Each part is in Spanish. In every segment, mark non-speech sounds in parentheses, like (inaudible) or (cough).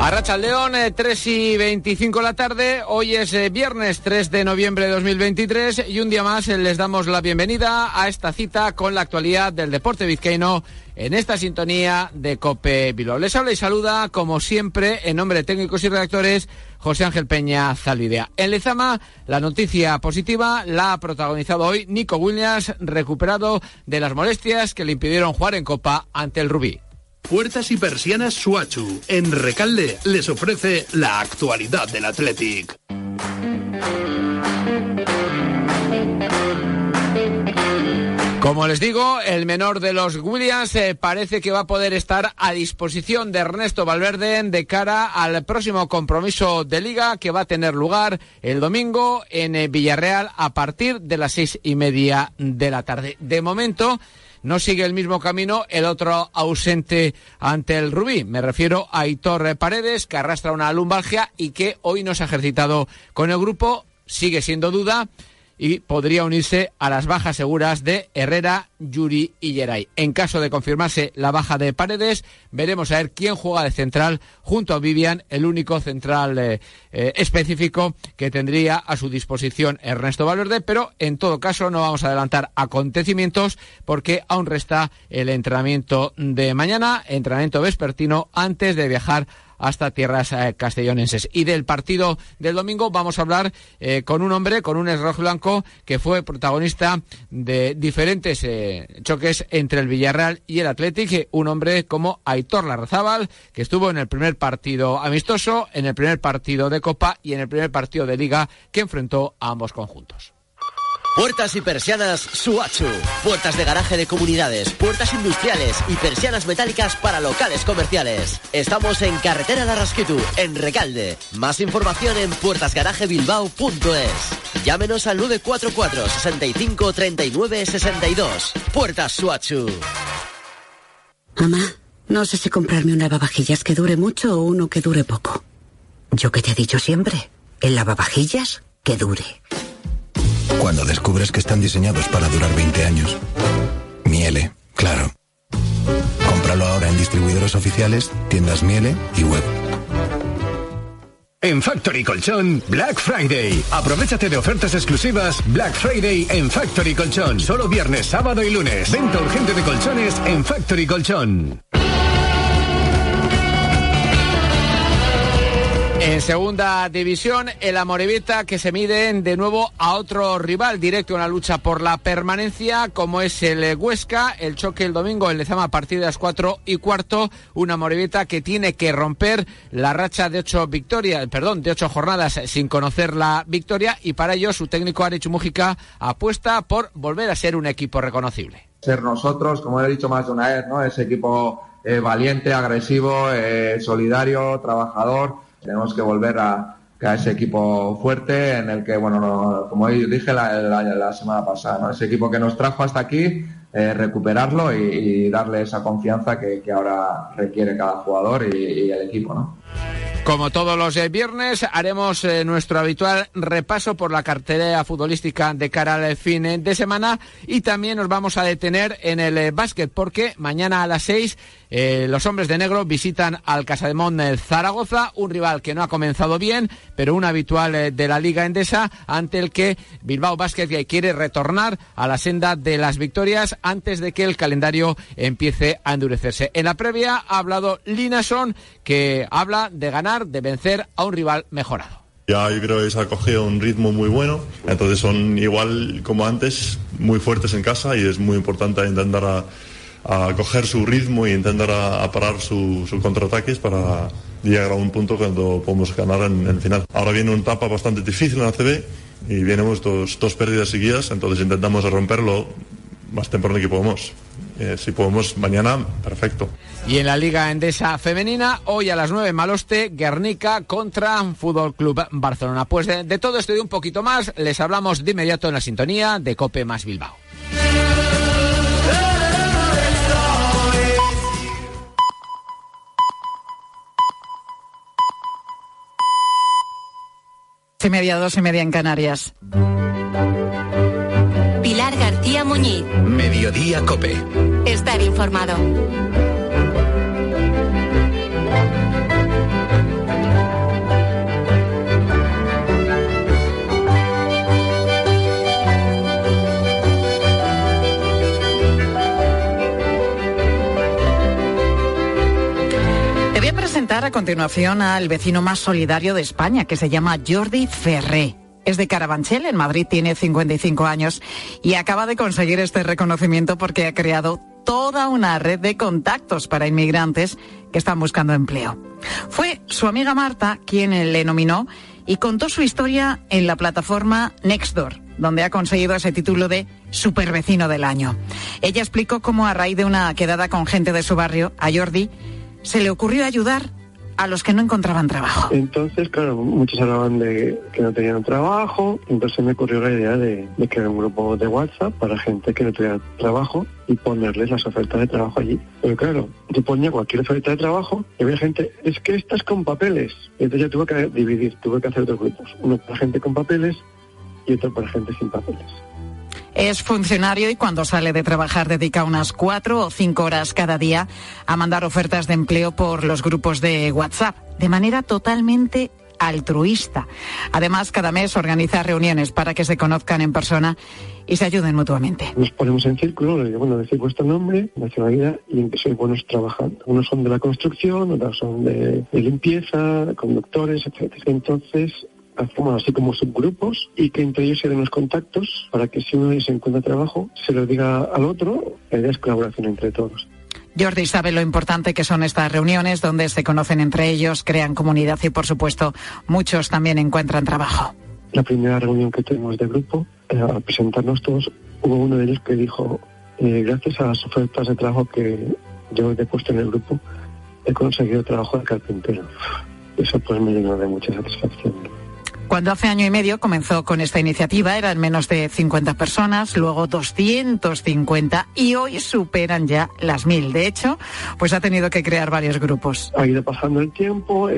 Arracha León, 3 y 25 de la tarde. Hoy es eh, viernes 3 de noviembre de 2023 y un día más eh, les damos la bienvenida a esta cita con la actualidad del deporte vizcaíno en esta sintonía de Cope Bilbao. Les habla y saluda, como siempre, en nombre de técnicos y redactores, José Ángel Peña Zalvidea. En Lezama, la noticia positiva la ha protagonizado hoy Nico Williams, recuperado de las molestias que le impidieron jugar en Copa ante el Rubí. Puertas y persianas Suachu. En Recalde les ofrece la actualidad del Athletic. Como les digo, el menor de los Williams eh, parece que va a poder estar a disposición de Ernesto Valverde de cara al próximo compromiso de liga que va a tener lugar el domingo en eh, Villarreal a partir de las seis y media de la tarde. De momento, no sigue el mismo camino el otro ausente ante el Rubí. Me refiero a Hitor Paredes, que arrastra una lumbalgia y que hoy no se ha ejercitado con el grupo. Sigue siendo duda y podría unirse a las bajas seguras de Herrera, Yuri y Geray. En caso de confirmarse la baja de Paredes, veremos a ver quién juega de central junto a Vivian, el único central eh, eh, específico que tendría a su disposición Ernesto Valverde, pero en todo caso no vamos a adelantar acontecimientos porque aún resta el entrenamiento de mañana, entrenamiento vespertino antes de viajar hasta tierras eh, castellonenses. Y del partido del domingo vamos a hablar eh, con un hombre, con un rojo blanco que fue protagonista de diferentes eh, choques entre el Villarreal y el Athletic, un hombre como Aitor Larrazábal, que estuvo en el primer partido amistoso, en el primer partido de Copa y en el primer partido de Liga que enfrentó a ambos conjuntos. Puertas y persianas Suachu. Puertas de garaje de comunidades, puertas industriales y persianas metálicas para locales comerciales. Estamos en Carretera de Rasquitu, en Recalde. Más información en puertasgarajebilbao.es. Llámenos al 944 65 39 62. Puertas Suachu. Mamá, no sé si comprarme un lavavajillas que dure mucho o uno que dure poco. Yo que te he dicho siempre, el lavavajillas que dure. Cuando descubres que están diseñados para durar 20 años. Miele, claro. Cómpralo ahora en distribuidores oficiales, tiendas Miele y web. En Factory Colchón, Black Friday. Aprovechate de ofertas exclusivas Black Friday en Factory Colchón. Solo viernes, sábado y lunes. Venta urgente de colchones en Factory Colchón. En segunda división, el Amorevita que se mide de nuevo a otro rival directo en la lucha por la permanencia, como es el Huesca. El choque el domingo en Lezama a partir de las cuatro y cuarto. Una Amorevita que tiene que romper la racha de ocho victorias, perdón, de ocho jornadas sin conocer la victoria. Y para ello, su técnico Arechu Mújica apuesta por volver a ser un equipo reconocible. Ser nosotros, como he dicho más de una vez, ¿no? Ese equipo eh, valiente, agresivo, eh, solidario, trabajador tenemos que volver a, a, ese equipo fuerte en el que, bueno, no, como dije la, la, semana pasada, ese equipo que nos trajo hasta aquí, eh, recuperarlo y, darle esa confianza que, ahora requiere cada jugador y, el equipo. ¿no? Como todos los eh, viernes, haremos eh, nuestro habitual repaso por la cartera futbolística de cara al fin de semana y también nos vamos a detener en el básquet porque mañana a las seis eh, los hombres de negro visitan al Casademón Zaragoza, un rival que no ha comenzado bien, pero un habitual eh, de la Liga Endesa, ante el que Bilbao Basket quiere retornar a la senda de las victorias antes de que el calendario empiece a endurecerse. En la previa ha hablado Linason, que habla de ganar, de vencer a un rival mejorado. Ya yo creo que se ha cogido un ritmo muy bueno, entonces son igual como antes, muy fuertes en casa y es muy importante intentar a, a coger su ritmo y intentar a, parar sus su contraataques para llegar a un punto cuando podemos ganar en, el final. Ahora viene una etapa bastante difícil en la CB y vienen dos, dos pérdidas seguidas, entonces intentamos romperlo más temprano que podemos. Eh, si podemos mañana, perfecto. Y en la Liga Endesa Femenina, hoy a las 9 Maloste, Guernica contra Fútbol Club Barcelona. Pues de, de todo esto y un poquito más, les hablamos de inmediato en la sintonía de Cope más Bilbao. Y media, dos y media en Canarias. Pilar García Muñiz. Mediodía Cope. Estar informado. Presentar a continuación al vecino más solidario de España, que se llama Jordi Ferré. Es de Carabanchel, en Madrid, tiene 55 años y acaba de conseguir este reconocimiento porque ha creado toda una red de contactos para inmigrantes que están buscando empleo. Fue su amiga Marta quien le nominó y contó su historia en la plataforma Nextdoor, donde ha conseguido ese título de Supervecino del Año. Ella explicó cómo a raíz de una quedada con gente de su barrio, a Jordi, se le ocurrió ayudar a los que no encontraban trabajo. Entonces, claro, muchos hablaban de que no tenían trabajo, entonces me ocurrió la idea de, crear un grupo de WhatsApp para gente que no tuviera trabajo y ponerles las ofertas de trabajo allí. Pero claro, yo ponía cualquier oferta de trabajo y había gente, es que estás con papeles. Entonces yo tuve que dividir, tuve que hacer dos grupos, uno para gente con papeles y otro para gente sin papeles. Es funcionario y cuando sale de trabajar dedica unas cuatro o cinco horas cada día a mandar ofertas de empleo por los grupos de WhatsApp, de manera totalmente altruista. Además, cada mes organiza reuniones para que se conozcan en persona y se ayuden mutuamente. Nos ponemos en círculo, bueno, decir vuestro nombre, nacionalidad y en qué sois buenos trabajando. Unos son de la construcción, otros son de, de limpieza, conductores, etcétera. Entonces, hacemos así como subgrupos y que entre ellos se den los contactos para que si uno de ellos encuentra trabajo, se lo diga al otro. La idea es colaboración entre todos. Jordi sabe lo importante que son estas reuniones donde se conocen entre ellos, crean comunidad y, por supuesto, muchos también encuentran trabajo. La primera reunión que tuvimos de grupo, eh, al presentarnos todos, hubo uno de ellos que dijo, eh, gracias a las ofertas de trabajo que yo he puesto en el grupo, he conseguido trabajo de carpintero. Eso pues me llenó de mucha satisfacción. Cuando hace año y medio comenzó con esta iniciativa eran menos de 50 personas, luego 250 y hoy superan ya las mil. De hecho, pues ha tenido que crear varios grupos. Ha ido pasando el tiempo,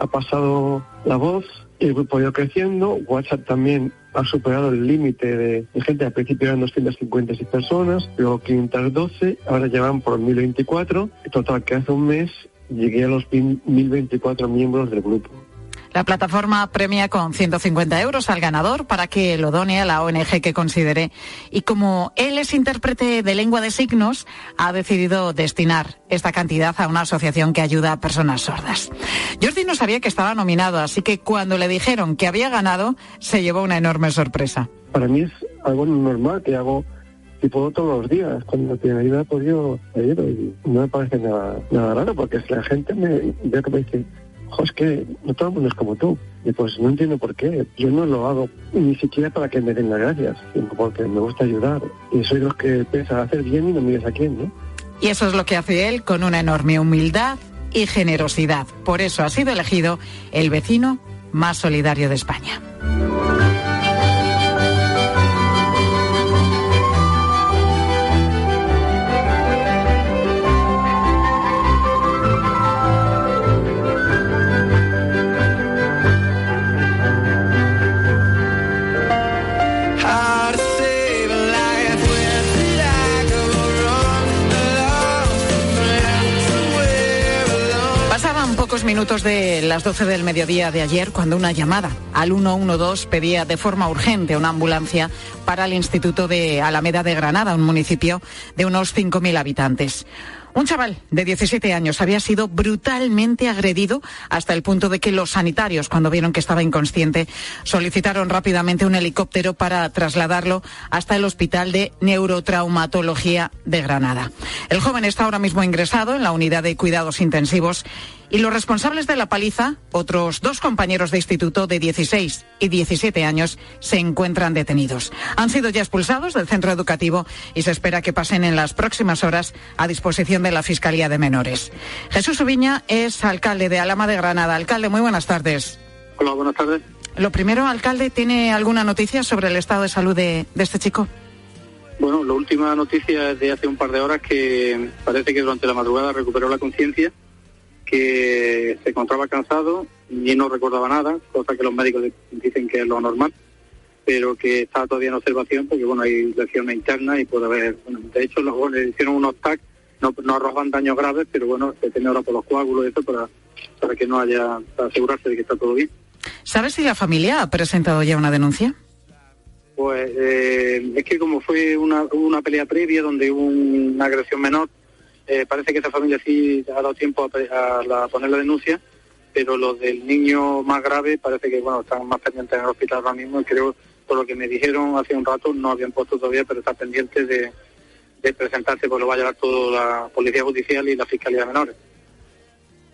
ha pasado la voz, el grupo ha ido creciendo, WhatsApp también ha superado el límite de, de, gente, al principio eran 256 personas, luego 512, ahora llevan por 1024, total que hace un mes llegué a los 1024 miembros del grupo. La plataforma premia con 150 euros al ganador para que lo done a la ONG que considere. Y como él es intérprete de lengua de signos, ha decidido destinar esta cantidad a una asociación que ayuda a personas sordas. Jordi no sabía que estaba nominado, así que cuando le dijeron que había ganado, se llevó una enorme sorpresa. Para mí es algo normal que hago puedo todos los días. Cuando tiene ayuda, pues yo ayudo y no me parece nada, nada raro porque si la gente me ve que me dice jo, es que no todo el mundo es como tú. Y pues no entiendo por qué. Yo no lo hago ni siquiera para que me den las gracias, sino porque me gusta ayudar. Y soy los que piensan hacer bien y no mires a quién, ¿no? Y eso es lo que hace él con una enorme humildad y generosidad. Por eso ha sido elegido el vecino más solidario de España. Minutos de las 12 del mediodía de ayer cuando una llamada al 112 pedía de forma urgente una ambulancia para el Instituto de Alameda de Granada, un municipio de unos 5.000 habitantes. Un chaval de 17 años había sido brutalmente agredido hasta el punto de que los sanitarios, cuando vieron que estaba inconsciente, solicitaron rápidamente un helicóptero para trasladarlo hasta el Hospital de Neurotraumatología de Granada. El joven está ahora mismo ingresado en la unidad de cuidados intensivos y los responsables de la paliza, otros dos compañeros de instituto de 16 y 17 años, se encuentran detenidos. Han sido ya expulsados del centro educativo y se espera que pasen en las próximas horas a disposición de la Fiscalía de Menores. Jesús Ubiña es alcalde de Alama de Granada. Alcalde, muy buenas tardes. Hola, buenas tardes. Lo primero, alcalde, ¿tiene alguna noticia sobre el estado de salud de, de este chico? Bueno, la última noticia es de hace un par de horas que parece que durante la madrugada recuperó la conciencia que se encontraba cansado y no recordaba nada, cosa que los médicos dicen que es lo normal, pero que está todavía en observación porque bueno hay lesiones internas y puede haber, bueno, de hecho los, le hicieron unos TAC, no, no arrojan daños graves, pero bueno, se tiene ahora por los coágulos y eso para, para que no haya, para asegurarse de que está todo bien. ¿Sabes si la familia ha presentado ya una denuncia? Pues eh, es que como fue una, una pelea previa donde hubo una agresión menor, eh, parece que esa familia sí ha dado tiempo a, poner la denuncia, pero los del niño más grave parece que bueno están más pendientes en el hospital ahora mismo y creo, por lo que me dijeron hace un rato, no habían puesto todavía, pero está pendiente de, de presentarse, pues lo va a llevar toda la Policía Judicial y la Fiscalía de Menores.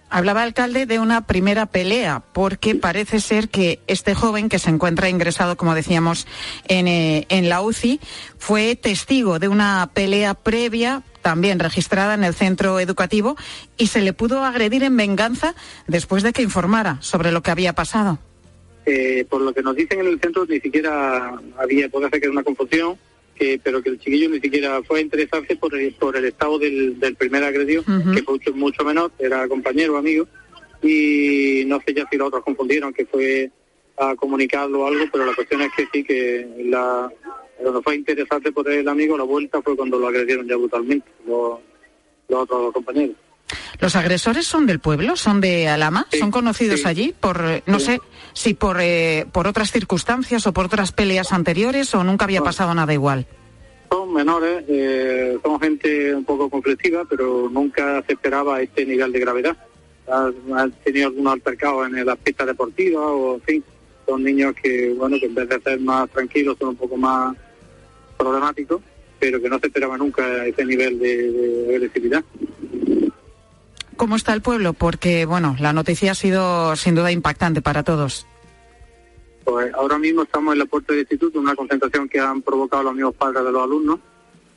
Hablaba alcalde de una primera pelea, porque parece ser que este joven que se encuentra ingresado, como decíamos, en, eh, en la UCI, fue testigo de una pelea previa también registrada en el centro educativo y se le pudo agredir en venganza después de que informara sobre lo que había pasado. Eh, por lo que nos dicen en el centro, ni siquiera había, puede ser que era una confusión, pero que el chiquillo ni siquiera fue a interesarse por el, por el estado del, primer agredido, que fue mucho, menor, era compañero, amigo, y no sé ya si los otros confundieron, que fue a comunicarlo o algo, pero la cuestión es que sí, que la, cuando fue a interesarse por el amigo, la vuelta fue cuando lo agredieron ya brutalmente los, otros compañeros. ¿Los agresores son del pueblo? ¿Son de Alama? ¿Son conocidos allí por, no sé, si por, eh, por otras circunstancias o por otras peleas anteriores o nunca había pasado nada igual? Son menores, eh, son gente un poco conflictiva, pero nunca se esperaba este nivel de gravedad. Han, tenido algunos altercados en la pista deportiva o, en fin, son niños que, bueno, que en vez de ser más tranquilos son un poco más problemáticos, pero que no se esperaba nunca ese nivel de agresividad. ¿Cómo está el pueblo? Porque, bueno, la noticia ha sido sin duda impactante para todos. Pues ahora mismo estamos en la puerta del instituto, una concentración que han provocado los mismos padres de los alumnos.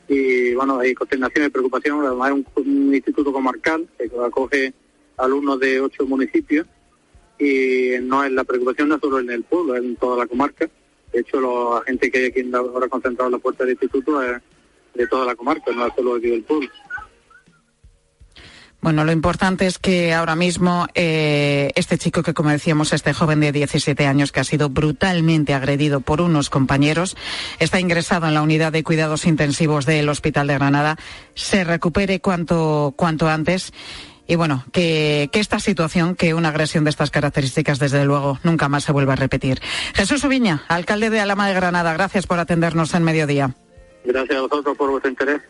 Y bueno, hay consternación y preocupación. Además, es un, instituto comarcal que acoge alumnos de ocho municipios. Y no es la preocupación no solo en el pueblo, es en toda la comarca. De hecho, la gente que hay aquí ahora concentrado en la puerta del instituto es de toda la comarca, no es solo aquí del pueblo. Bueno, lo importante es que ahora mismo eh, este chico que, como decíamos, este joven de 17 años que ha sido brutalmente agredido por unos compañeros, está ingresado en la unidad de cuidados intensivos del Hospital de Granada, se recupere cuanto, cuanto antes. Y bueno, que, que esta situación, que una agresión de estas características, desde luego, nunca más se vuelva a repetir. Jesús Ubiña, alcalde de Alama de Granada, gracias por atendernos en mediodía. Gracias a vosotros por vuestro interés.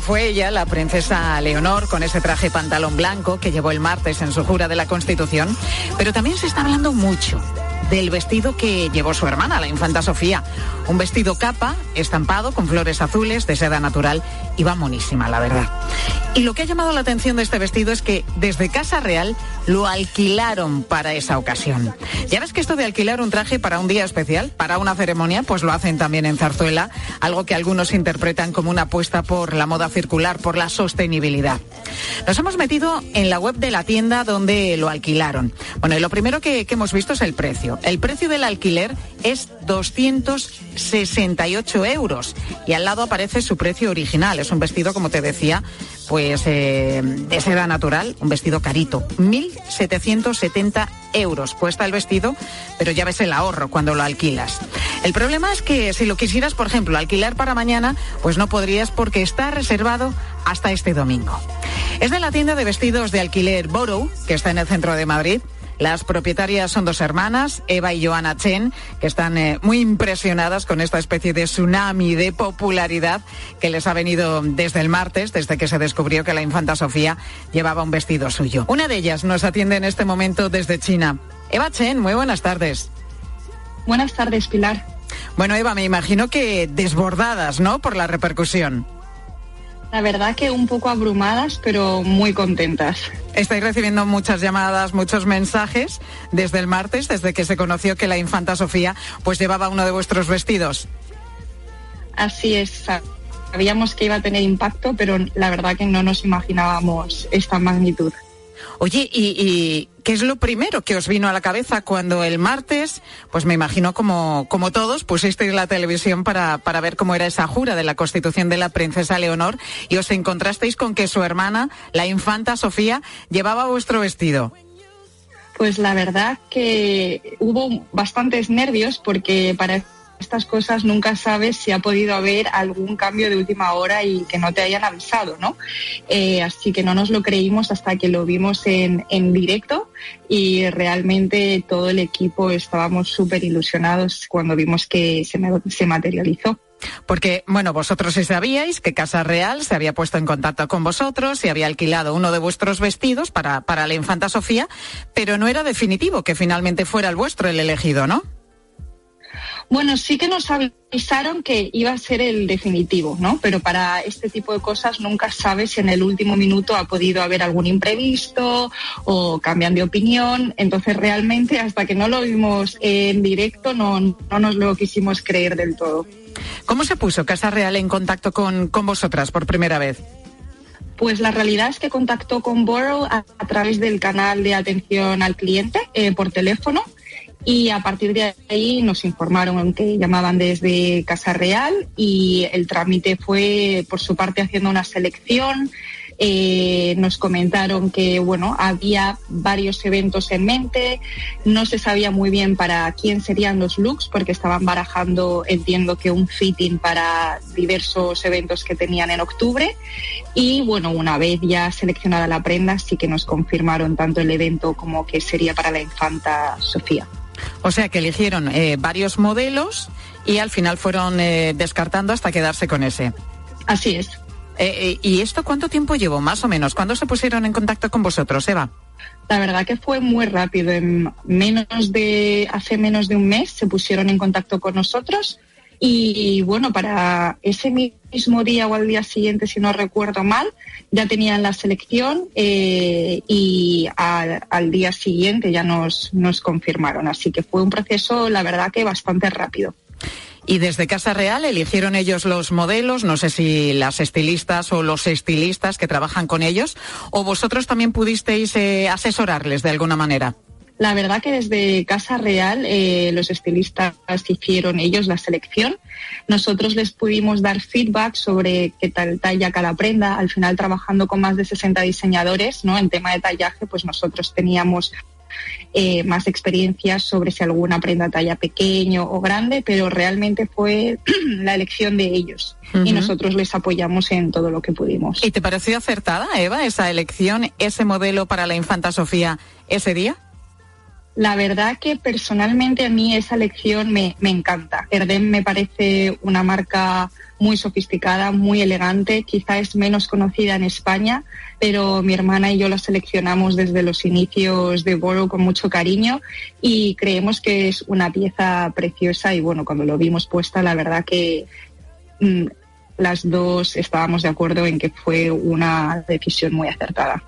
Fue ella, la princesa Leonor, con ese traje pantalón blanco que llevó el martes en su jura de la Constitución. Pero también se está hablando mucho del vestido que llevó su hermana, la infanta Sofía. Un vestido capa, estampado con flores azules de seda natural y va monísima, la verdad. Y lo que ha llamado la atención de este vestido es que desde Casa Real lo alquilaron para esa ocasión. Ya ves que esto de alquilar un traje para un día especial, para una ceremonia, pues lo hacen también en Zarzuela, algo que algunos interpretan como una apuesta por la moda circular, por la sostenibilidad. Nos hemos metido en la web de la tienda donde lo alquilaron. Bueno, y lo primero que, hemos visto es el precio. El precio del alquiler es 268 euros y al lado aparece su precio original. Es un vestido, como te decía, pues eh, de seda natural, un vestido carito, 1.770 euros cuesta el vestido, pero ya ves el ahorro cuando lo alquilas. El problema es que si lo quisieras, por ejemplo, alquilar para mañana, pues no podrías porque está reservado hasta este domingo. Es de la tienda de vestidos de alquiler Borough, que está en el centro de Madrid. Las propietarias son dos hermanas, Eva y Joana Chen, que están eh, muy impresionadas con esta especie de tsunami de popularidad que les ha venido desde el martes, desde que se descubrió que la infanta Sofía llevaba un vestido suyo. Una de ellas nos atiende en este momento desde China. Eva Chen, muy buenas tardes. Buenas tardes, Pilar. Bueno, Eva, me imagino que desbordadas, ¿no? Por la repercusión. La verdad que un poco abrumadas, pero muy contentas. Estáis recibiendo muchas llamadas, muchos mensajes desde el martes, desde que se conoció que la infanta Sofía pues llevaba uno de vuestros vestidos. Así es. Sabíamos que iba a tener impacto, pero la verdad que no nos imaginábamos esta magnitud. Oye, ¿y, qué es lo primero que os vino a la cabeza cuando el martes, pues me imagino como, como todos, pusisteis la televisión para, para ver cómo era esa jura de la constitución de la princesa Leonor y os encontrasteis con que su hermana, la infanta Sofía, llevaba vuestro vestido? Pues la verdad que hubo bastantes nervios porque para estas cosas nunca sabes si ha podido haber algún cambio de última hora y que no te hayan avisado, ¿no? Eh, así que no nos lo creímos hasta que lo vimos en, en directo y realmente todo el equipo estábamos súper ilusionados cuando vimos que se, materializó. Porque, bueno, vosotros sí sabíais que Casa Real se había puesto en contacto con vosotros y había alquilado uno de vuestros vestidos para, para la infanta Sofía, pero no era definitivo que finalmente fuera el vuestro el elegido, ¿no? Bueno, sí que nos avisaron que iba a ser el definitivo, ¿no? Pero para este tipo de cosas nunca sabes si en el último minuto ha podido haber algún imprevisto o cambian de opinión. Entonces realmente hasta que no lo vimos en directo no, no nos lo quisimos creer del todo. ¿Cómo se puso Casa Real en contacto con, con vosotras por primera vez? Pues la realidad es que contactó con Borough a, través del canal de atención al cliente eh, por teléfono y a partir de ahí nos informaron que llamaban desde Casa Real y el trámite fue por su parte haciendo una selección. Eh, nos comentaron que bueno había varios eventos en mente, no se sabía muy bien para quién serían los looks porque estaban barajando, entiendo que un fitting para diversos eventos que tenían en octubre y bueno una vez ya seleccionada la prenda sí que nos confirmaron tanto el evento como que sería para la infanta Sofía. O sea que eligieron eh, varios modelos y al final fueron eh, descartando hasta quedarse con ese. Así es. Eh, ¿Y esto cuánto tiempo llevó, más o menos? ¿Cuándo se pusieron en contacto con vosotros, Eva? La verdad que fue muy rápido. En menos de, hace menos de un mes se pusieron en contacto con nosotros y bueno, para ese mismo día o al día siguiente, si no recuerdo mal, ya tenían la selección eh, y al, día siguiente ya nos, confirmaron. Así que fue un proceso, la verdad que bastante rápido. Y desde Casa Real eligieron ellos los modelos, no sé si las estilistas o los estilistas que trabajan con ellos, o vosotros también pudisteis eh, asesorarles de alguna manera. La verdad que desde Casa Real eh, los estilistas hicieron ellos la selección. Nosotros les pudimos dar feedback sobre qué tal talla cada prenda. Al final, trabajando con más de 60 diseñadores ¿no? en tema de tallaje, pues nosotros teníamos eh, más experiencias sobre si alguna prenda talla pequeño o grande, pero realmente fue (clears throat) la elección de ellos y nosotros les apoyamos en todo lo que pudimos. ¿Y te pareció acertada, Eva, esa elección, ese modelo para la infanta Sofía ese día? La verdad que personalmente a mí esa lección me, me encanta. Erdem me parece una marca muy sofisticada, muy elegante, quizá es menos conocida en España, pero mi hermana y yo la seleccionamos desde los inicios de Boro con mucho cariño y creemos que es una pieza preciosa y bueno, cuando lo vimos puesta, la verdad que mm, las dos estábamos de acuerdo en que fue una decisión muy acertada.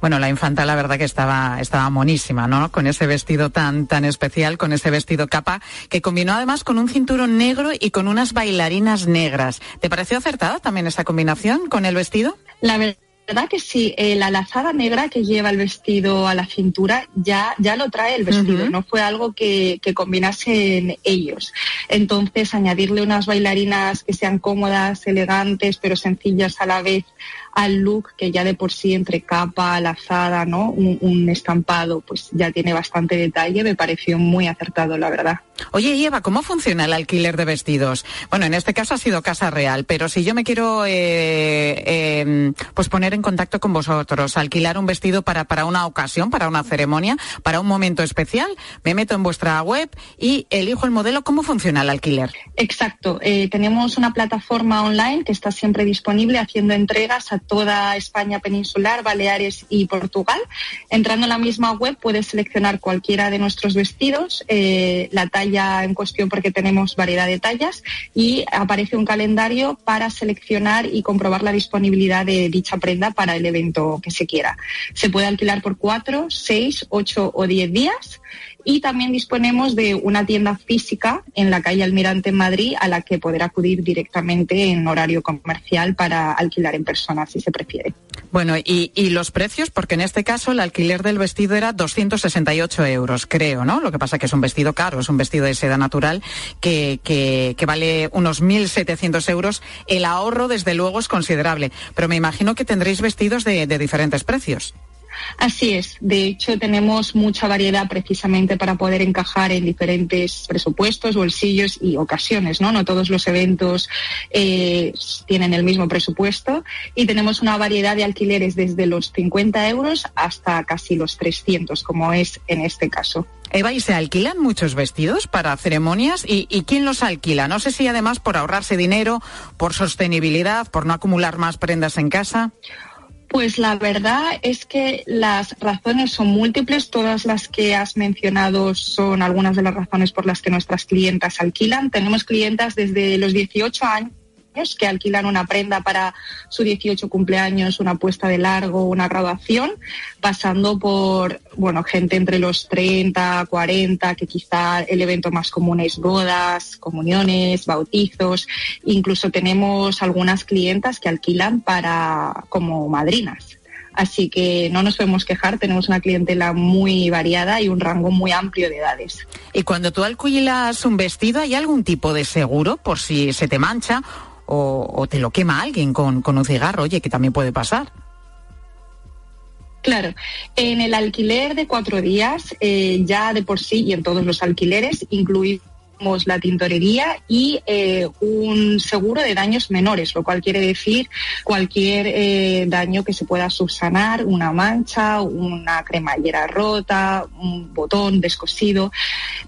Bueno, la infanta la verdad que estaba, estaba monísima, ¿no? Con ese vestido tan, tan especial, con ese vestido capa, que combinó además con un cinturón negro y con unas bailarinas negras. ¿Te pareció acertada también esa combinación con el vestido? La verdad que sí, eh, la lazada negra que lleva el vestido a la cintura ya, ya lo trae el vestido, no fue algo que, que combinasen ellos. Entonces, añadirle unas bailarinas que sean cómodas, elegantes, pero sencillas a la vez al look que ya de por sí entre capa, lazada, ¿no? Un, estampado, pues ya tiene bastante detalle, me pareció muy acertado, la verdad. Oye, Eva, ¿cómo funciona el alquiler de vestidos? Bueno, en este caso ha sido Casa Real, pero si yo me quiero eh, em, pues poner en contacto con vosotros, alquilar un vestido para, para una ocasión, para una ceremonia, para un momento especial, me meto en vuestra web y elijo el modelo. ¿Cómo funciona el alquiler? Exacto. Eh, tenemos una plataforma online que está siempre disponible haciendo entregas a toda España peninsular, Baleares y Portugal. Entrando en la misma web puedes seleccionar cualquiera de nuestros vestidos, eh, la talla en cuestión porque tenemos variedad de tallas y aparece un calendario para seleccionar y comprobar la disponibilidad de dicha prenda para el evento que se quiera. Se puede alquilar por cuatro, seis, ocho o diez días y también disponemos de una tienda física en la calle Almirante en Madrid a la que poder acudir directamente en horario comercial para alquilar en persona si se prefiere. Bueno, y, los precios, porque en este caso el alquiler del vestido era 268 euros, creo, ¿no? Lo que pasa que es un vestido caro, es un vestido de seda natural que, que, vale unos 1.700 euros. El ahorro, desde luego, es considerable, pero me imagino que tendréis vestidos de diferentes precios. Así es. De hecho, tenemos mucha variedad precisamente para poder encajar en diferentes presupuestos, bolsillos y ocasiones, ¿no? No todos los eventos eh, tienen el mismo presupuesto y tenemos una variedad de alquileres desde los 50 euros hasta casi los 300, como es en este caso. Eva, ¿y se alquilan muchos vestidos para ceremonias? ¿Y, ¿Y, quién los alquila? No sé si además por ahorrarse dinero, por sostenibilidad, por no acumular más prendas en casa. Pues la verdad es que las razones son múltiples. Todas las que has mencionado son algunas de las razones por las que nuestras clientas alquilan. Tenemos clientas desde los 18 años que alquilan una prenda para su 18 cumpleaños, una puesta de largo, una graduación, pasando por, bueno, gente entre los 30, 40, que quizá el evento más común es bodas, comuniones, bautizos. Incluso tenemos algunas clientas que alquilan para como madrinas. Así que no nos podemos quejar, tenemos una clientela muy variada y un rango muy amplio de edades. Y cuando tú alquilas un vestido, ¿hay algún tipo de seguro por si se te mancha o, te lo quema alguien con, con un cigarro, oye, que también puede pasar. Claro, en el alquiler de cuatro días, eh, ya de por sí y en todos los alquileres, la tintorería y eh, un seguro de daños menores, lo cual quiere decir cualquier eh, daño que se pueda subsanar, una mancha, una cremallera rota, un botón descosido.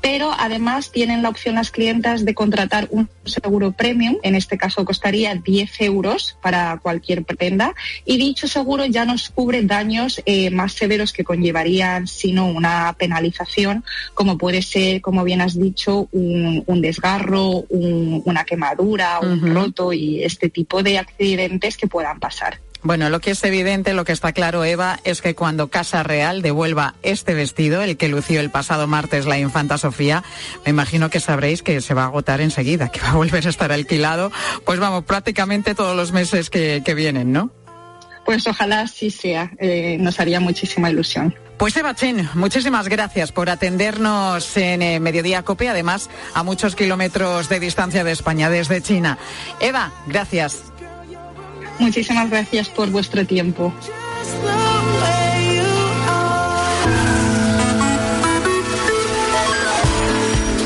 Pero además tienen la opción las clientas de contratar un seguro premium, en este caso costaría 10 euros para cualquier prenda, y dicho seguro ya nos cubre daños eh, más severos que conllevarían, sino una penalización, como puede ser, como bien has dicho, un un, desgarro, una quemadura, un roto y este tipo de accidentes que puedan pasar. Bueno, lo que es evidente, lo que está claro, Eva, es que cuando Casa Real devuelva este vestido, el que lució el pasado martes la infanta Sofía, me imagino que sabréis que se va a agotar enseguida, que va a volver a estar alquilado, pues vamos, prácticamente todos los meses que, vienen, ¿no? Pues ojalá sí sea, eh, nos haría muchísima ilusión. Pues Eva Chen, muchísimas gracias por atendernos en eh, Mediodía Cope, además a muchos kilómetros de distancia de España, desde China. Eva, gracias. Muchísimas gracias por vuestro tiempo.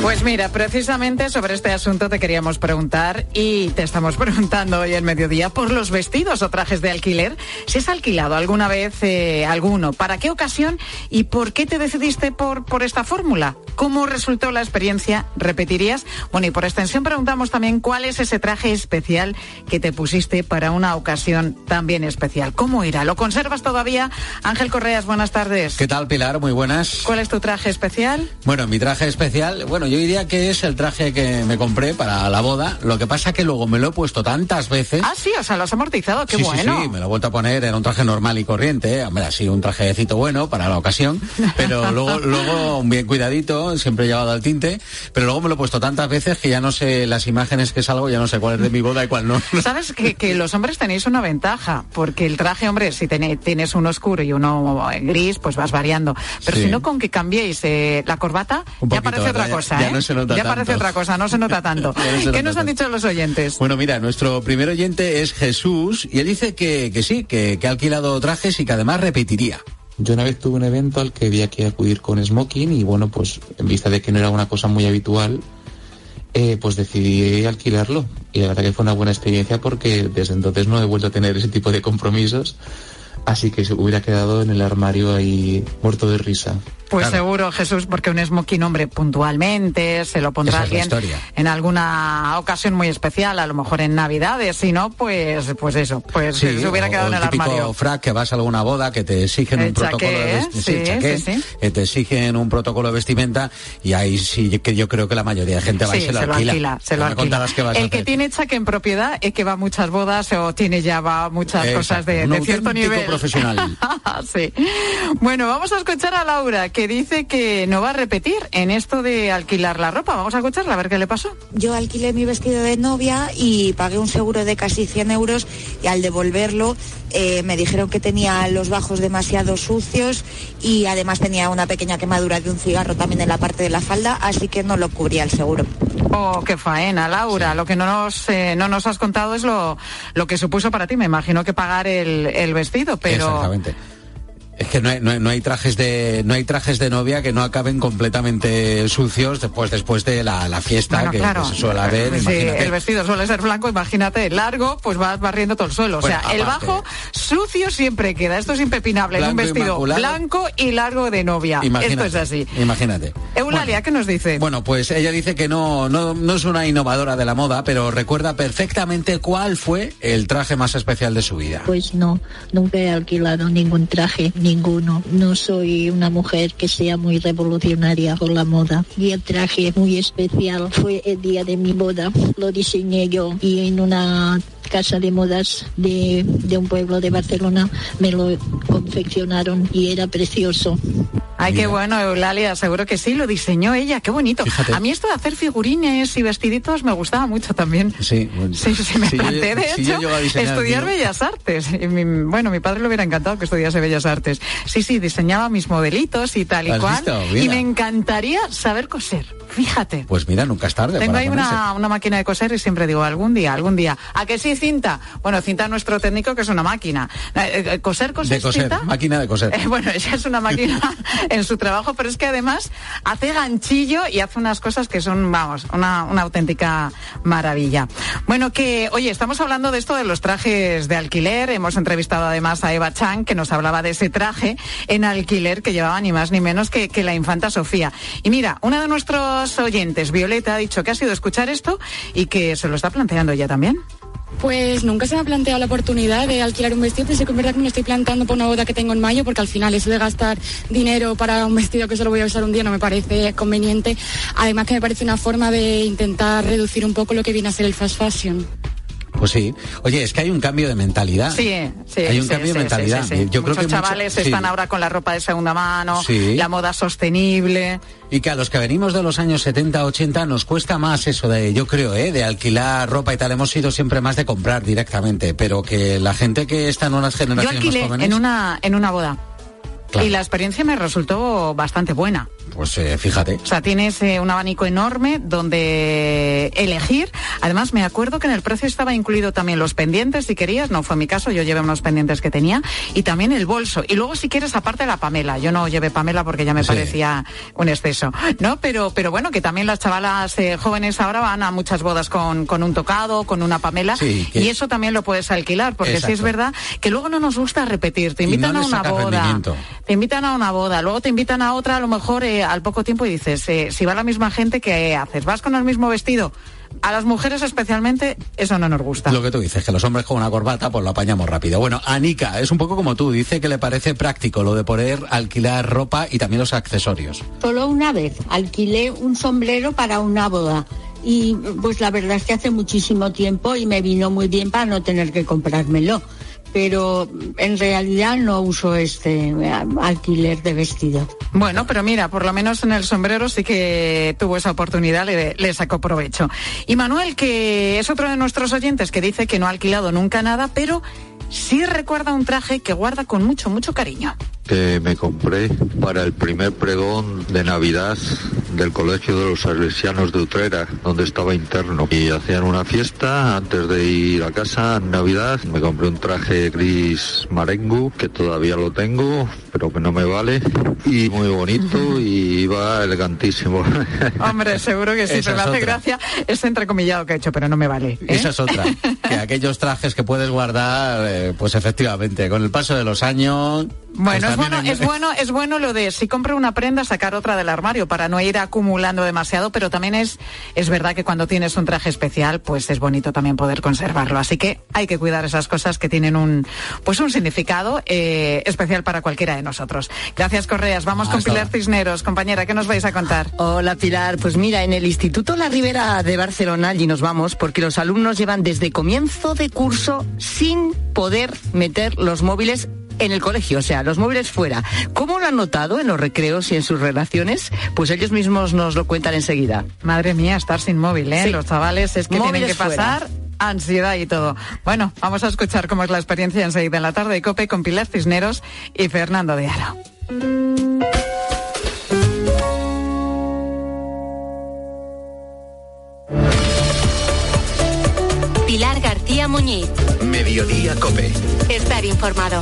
Pues mira, precisamente sobre este asunto te queríamos preguntar y te estamos (laughs) preguntando hoy en mediodía por los vestidos o trajes de alquiler. Si has alquilado alguna vez eh, alguno, ¿para qué ocasión y por qué te decidiste por, por esta fórmula? ¿Cómo resultó la experiencia? ¿Repetirías? Bueno, y por extensión preguntamos también cuál es ese traje especial que te pusiste para una ocasión también especial. ¿Cómo era? ¿Lo conservas todavía? Ángel Correas, buenas tardes. ¿Qué tal, Pilar? Muy buenas. ¿Cuál es tu traje especial? Bueno, mi traje especial, bueno, yo diría que es el traje que me compré para la boda. Lo que pasa que luego me lo he puesto tantas veces. Ah, sí, o sea, lo has amortizado, qué bueno. Sí, sí, me lo he vuelto a poner, era un traje normal y corriente, hombre, así un trajecito bueno para la ocasión, pero (laughs) luego, luego bien cuidadito, siempre he llevado al tinte, pero luego me lo he puesto tantas veces que ya no sé las imágenes que salgo, ya no sé cuál es de mi boda y cuál no. (laughs) Sabes que, que los hombres tenéis una ventaja, porque el traje, hombre, si tienes uno oscuro y uno gris, pues vas variando. Pero si no, con que cambiéis eh, la corbata, ya parece otra cosa, ya ¿eh? No se nota ya parece otra cosa, no se nota (laughs) tanto. ¿Qué nos han dicho los oyentes? Bueno, mira, nuestro primer oyente es Jesús y él dice que, que sí, que, que ha alquilado trajes y que además repetiría. Yo una vez tuve un evento al que había que acudir con smoking y bueno, pues en vista de que no era una cosa muy habitual, eh, pues decidí alquilarlo. Y la verdad que fue una buena experiencia porque desde entonces no he vuelto a tener ese tipo de compromisos. Así que se hubiera quedado en el armario ahí muerto de risa. Pues seguro, Jesús, porque un smoking, hombre, puntualmente, se lo pondrá alguien en alguna ocasión muy especial, a lo mejor en Navidades, si no, pues, pues eso, pues se hubiera quedado en el, típico armario. frac que vas a alguna boda que te exigen El un protocolo de chaqué, vestimenta, sí, chaqué, sí, sí. que te exigen un protocolo de vestimenta y ahí sí que yo creo que la mayoría de gente va y Sí, se lo alquila. se lo alquila. contarás qué vas a El que tiene chaque en propiedad es que va a muchas bodas o tiene ya va a muchas Exacto, cosas de, de cierto nivel. Profesional. (laughs) sí. Bueno, vamos a escuchar a Laura que dice que no va a repetir en esto de alquilar la ropa. Vamos a escucharla a ver qué le pasó. Yo alquilé mi vestido de novia y pagué un seguro de casi 100 euros y al devolverlo eh, me dijeron que tenía los bajos demasiado sucios y además tenía una pequeña quemadura de un cigarro también en la parte de la falda, así que no lo cubría el seguro. Oh, qué faena, Laura. Lo que no nos, eh, no nos has contado es lo, lo que supuso para ti. Me imagino que pagar el, el vestido, pero... Exactamente. Es que no hay, no hay- no hay trajes de no hay trajes de novia que no acaben completamente sucios después después de la, la fiesta Bueno, que, claro. que se suele. Sí, imagínate. el vestido suele ser blanco, imagínate, largo, pues vas barriendo todo el suelo. Bueno, o sea, el bajo sucio siempre queda. Esto es impepinable. en un vestido inmaculado. blanco y largo de novia. Imagínate, Esto es así. Imagínate. Eulalia, ¿qué nos dice? Bueno, pues ella dice que no, no, no es una innovadora de la moda, pero recuerda perfectamente cuál fue el traje más especial de su vida. Pues no, nunca he alquilado ningún traje, ninguno. No soy una mujer que sea muy revolucionaria con la moda. Y el traje muy especial fue el día de mi boda. Lo diseñé yo y en una casa de modas de, de un pueblo de Barcelona me lo confeccionaron y era precioso. Ay, qué bueno, Eulalia, seguro que sí, lo diseñó ella, qué bonito. Fíjate. A mí esto de hacer figurines y vestiditos me gustaba mucho también. Sí, bueno, Sí, sí, me si yo- planteé, de si hecho, diseñar, estudiar tío. Bellas Artes. Y mi- bueno, mi padre le hubiera encantado que estudiase Bellas Artes. Sí, sí, diseñaba mis modelitos y tal y ¿Has cual. Y me encantaría saber coser, fíjate. Pues mira, nunca es tarde. Tengo para ahí una, una máquina de coser y siempre digo, algún día, algún día. ¿A que sí, cinta? Bueno, cinta nuestro técnico que es una máquina. Eh, eh, ¿Coser, coser, de coser, cinta? máquina de coser. Eh, bueno, ella es una máquina (laughs) en su trabajo, pero es que además hace ganchillo y hace unas cosas que son, vamos, una, una auténtica maravilla. Bueno, que, oye, estamos hablando de esto de los trajes de alquiler. Hemos entrevistado además a Eva Chang, que nos hablaba de ese traje en alquiler que llevaba ni más ni menos que, que la infanta Sofía. Y mira, una de nuestros oyentes, Violeta, ha dicho que ha sido escuchar esto y que se lo está planteando ella también. Pues nunca se me ha planteado la oportunidad de alquilar un vestido, pero sí que es verdad que me lo estoy planteando por una boda que tengo en mayo, porque al final eso de gastar dinero para un vestido que solo voy a usar un día no me parece conveniente. Además que me parece una forma de intentar reducir un poco lo que viene a ser el fast fashion. Pues sí. Oye, es que hay un cambio de mentalidad. Sí, sí. Hay un sí, cambio de mentalidad. sí. Yo creo Muchos que chavales están ahora con la ropa de segunda mano, la moda sostenible. Y que a los que venimos de los años 70, 80 nos cuesta más eso de, yo creo, ¿eh? de alquilar ropa y tal. Hemos sido siempre más de comprar directamente, pero que la gente que está en unas Yo generaciones alquilé más jóvenes, en una, en una boda. Claro. Y la experiencia me resultó bastante buena. pues eh, fíjate. O sea, tienes eh, un abanico enorme donde elegir. Además, me acuerdo que en el precio estaba incluido también los pendientes, si querías. No fue mi caso, yo llevé unos pendientes que tenía. Y también el bolso. Y luego, si quieres, aparte la Pamela. Yo no llevé Pamela porque ya me Sí. parecía un exceso. ¿No? Pero, pero bueno, que también las chavalas eh, jóvenes ahora van a muchas bodas con, con un tocado, con una Pamela. Sí, Y eso también lo puedes alquilar. Porque sí es verdad que luego no nos gusta repetir. Te no invitan a una boda. Te invitan a una boda, luego te invitan a otra, a lo mejor eh, al poco tiempo y dices, eh, si va la misma gente, ¿qué haces? ¿Vas con el mismo vestido? A las mujeres especialmente, eso no nos gusta. Lo que tú dices, que los hombres con una corbata, pues lo apañamos rápido. Bueno, Anika es un poco como tú, dice que le parece práctico lo de poder alquilar ropa y también los accesorios. Solo una vez alquilé un sombrero para una boda y pues la verdad es que hace muchísimo tiempo y me vino muy bien para no tener que comprármelo. Pero en realidad no uso este eh, alquiler de vestido. Bueno, pero mira, por lo menos en el sombrero sí que tuvo esa oportunidad, le, le sacó provecho. Y Manuel, que es otro de nuestros oyentes que dice que no ha alquilado nunca nada, pero sí recuerda un traje que guarda con mucho, mucho cariño. Que me compré para el primer pregón de Navidad del Colegio de los Salesianos de Utrera, donde estaba interno. Y hacían una fiesta antes de ir a casa en Navidad. Me compré un traje gris marengu, que todavía lo tengo, pero que no me vale. Y muy bonito y va elegantísimo. (laughs) Hombre, seguro que sí, Esa pero me es hace otra. gracia ese entrecomillado que ha hecho, pero no me vale. ¿eh? Esa es otra. (laughs) que aquellos trajes que puedes guardar, eh, pues efectivamente, con el paso de los años. Bueno, pues es bueno, en- es bueno, es bueno lo de si compro una prenda sacar otra del armario para no ir acumulando demasiado, pero también es es verdad que cuando tienes un traje especial, pues es bonito también poder conservarlo. Así que hay que cuidar esas cosas que tienen un pues un significado eh, especial para cualquiera de nosotros. Gracias Correas. Vamos con Pilar ahora. Cisneros, compañera, ¿qué nos vais a contar? Hola Pilar, pues mira, en el Instituto La Ribera de Barcelona, allí nos vamos, porque los alumnos llevan desde comienzo de curso sin poder meter los móviles en el colegio, o sea, los móviles fuera. ¿Cómo lo han notado en los recreos y en sus relaciones? Pues ellos mismos nos lo cuentan enseguida. Madre mía, estar sin móvil, ¿eh? Sí. Los chavales es que tienen que pasar fuera. ansiedad y todo. Bueno, vamos a escuchar cómo es la experiencia enseguida en la tarde de COPE con Pilar Cisneros y Fernando de Aro. García Muñiz. Mediodía Cope. Estar informado.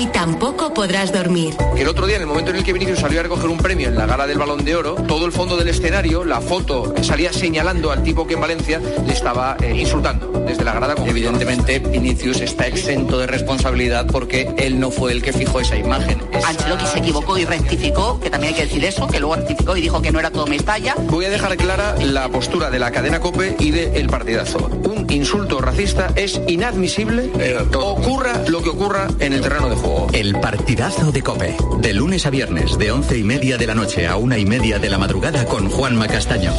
Hoy tampoco podrás dormir. Que el otro día, en el momento en el que Vinicius salió a recoger un premio en la gala del Balón de Oro, todo el fondo del escenario, la foto, salía señalando al tipo que en Valencia le estaba eh, insultando desde la grada. Evidentemente, Vinicius está exento de responsabilidad porque él no fue el que fijó esa imagen. Ancelotti se equivocó y rectificó, que también hay que decir eso, que luego rectificó y dijo que no era todo Mestalla. Voy a dejar clara la postura de la cadena COPE y de El Partidazo. Un insulto racista es inadmisible, ocurra lo que ocurra en el terreno de juego. El partidazo de Cope. De lunes a viernes, de once y media de la noche a una y media de la madrugada con Juanma Castaño.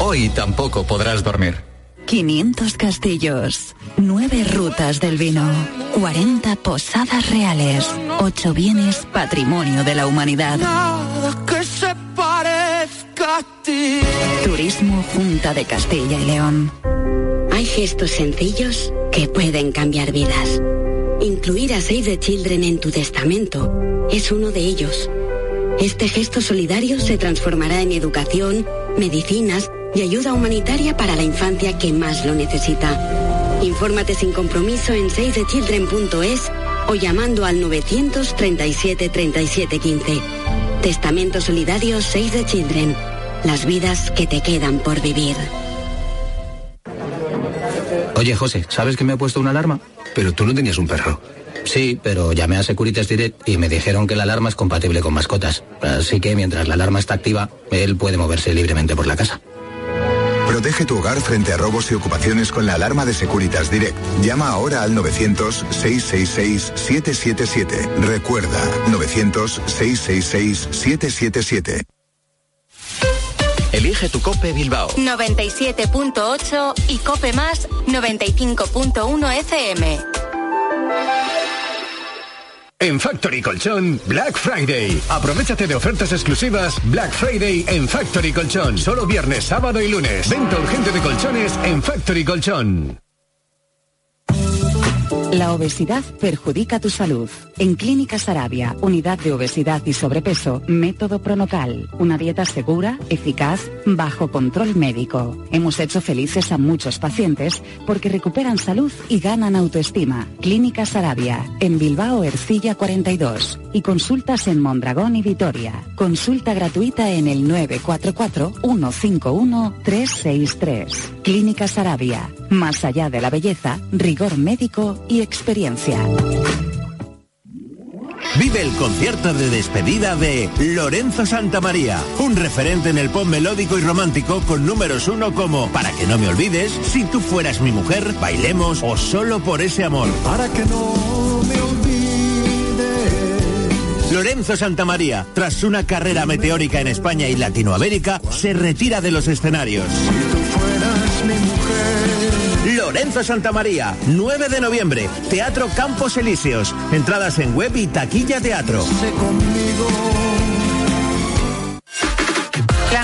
Hoy tampoco podrás dormir. 500 castillos, 9 rutas del vino, 40 posadas reales, 8 bienes patrimonio de la humanidad. que se parezca a ti. Turismo Junta de Castilla y León. Hay gestos sencillos que pueden cambiar vidas. Incluir a Save the Children en tu testamento es uno de ellos. Este gesto solidario se transformará en educación, medicinas y ayuda humanitaria para la infancia que más lo necesita. Infórmate sin compromiso en savethechildren.es o llamando al 937 37 15. Testamento solidario Save the Children. Las vidas que te quedan por vivir. Oye, José, ¿sabes que me ha puesto una alarma? Pero tú no tenías un perro. Sí, pero llamé a Securitas Direct y me dijeron que la alarma es compatible con mascotas. Así que mientras la alarma está activa, él puede moverse libremente por la casa. Protege tu hogar frente a robos y ocupaciones con la alarma de Securitas Direct. Llama ahora al 900-666-777. Recuerda, 900-666-777. Elige tu Cope Bilbao. 97.8 y Cope Más 95.1 FM. En Factory Colchón, Black Friday. Aprovechate de ofertas exclusivas Black Friday en Factory Colchón. Solo viernes, sábado y lunes. Venta urgente de colchones en Factory Colchón. La obesidad perjudica tu salud. En Clínica Sarabia, unidad de obesidad y sobrepeso, método Pronocal, una dieta segura, eficaz, bajo control médico. Hemos hecho felices a muchos pacientes porque recuperan salud y ganan autoestima. Clínica Sarabia, en Bilbao Ercilla 42 y consultas en Mondragón y Vitoria. Consulta gratuita en el 944 151 363. Clínica Sarabia, más allá de la belleza, rigor médico y experiencia. Vive el concierto de despedida de Lorenzo Santamaría, un referente en el pop melódico y romántico con números uno como Para que no me olvides, Si tú fueras mi mujer, Bailemos o Solo por ese amor. Para que no me olvides. Lorenzo Santamaría, tras una carrera meteórica en España y Latinoamérica, se retira de los escenarios. Fueras mi mujer. Lorenzo Santamaría, 9 de noviembre, Teatro Campos Elíseos. Entradas en web y taquilla teatro.